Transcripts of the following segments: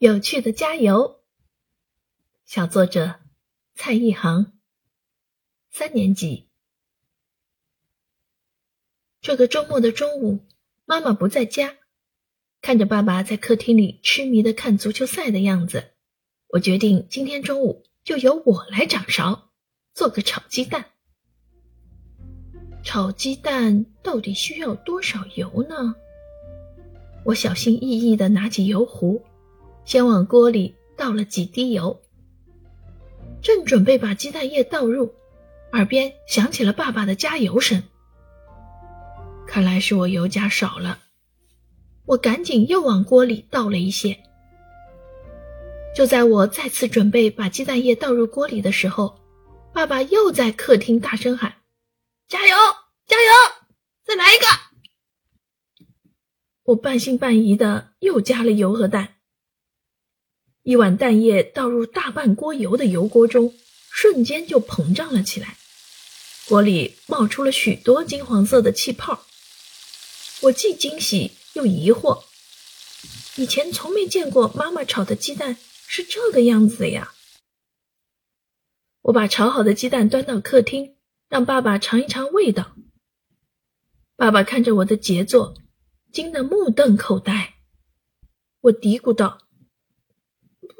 有趣的加油。小作者蔡一航，三年级。这个周末的中午，妈妈不在家，看着爸爸在客厅里痴迷的看足球赛的样子，我决定今天中午就由我来掌勺，做个炒鸡蛋。炒鸡蛋到底需要多少油呢？我小心翼翼地拿起油壶，先往锅里倒了几滴油。正准备把鸡蛋液倒入，耳边响起了爸爸的加油声。看来是我油加少了，我赶紧又往锅里倒了一些。就在我再次准备把鸡蛋液倒入锅里的时候，爸爸又在客厅大声喊：“加油，加油，再来一个！”我半信半疑的又加了油和蛋，一碗蛋液倒入大半锅油的油锅中，瞬间就膨胀了起来，锅里冒出了许多金黄色的气泡。我既惊喜又疑惑，以前从没见过妈妈炒的鸡蛋是这个样子呀。我把炒好的鸡蛋端到客厅，让爸爸尝一尝味道。爸爸看着我的杰作。惊得目瞪口呆，我嘀咕道：“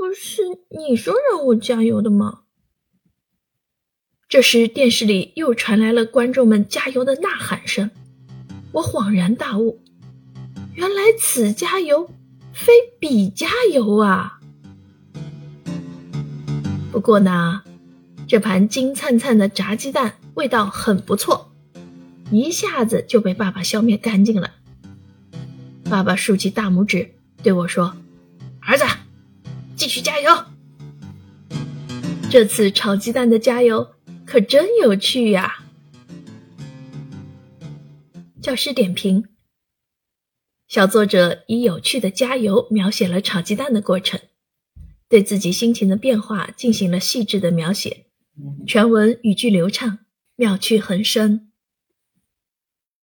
不是你说让我加油的吗？”这时电视里又传来了观众们加油的呐喊声，我恍然大悟，原来此加油非彼加油啊！不过呢，这盘金灿灿的炸鸡蛋味道很不错，一下子就被爸爸消灭干净了。爸爸竖起大拇指对我说：“儿子，继续加油！这次炒鸡蛋的加油可真有趣呀！”教师点评：小作者以有趣的加油描写了炒鸡蛋的过程，对自己心情的变化进行了细致的描写，全文语句流畅，妙趣横生。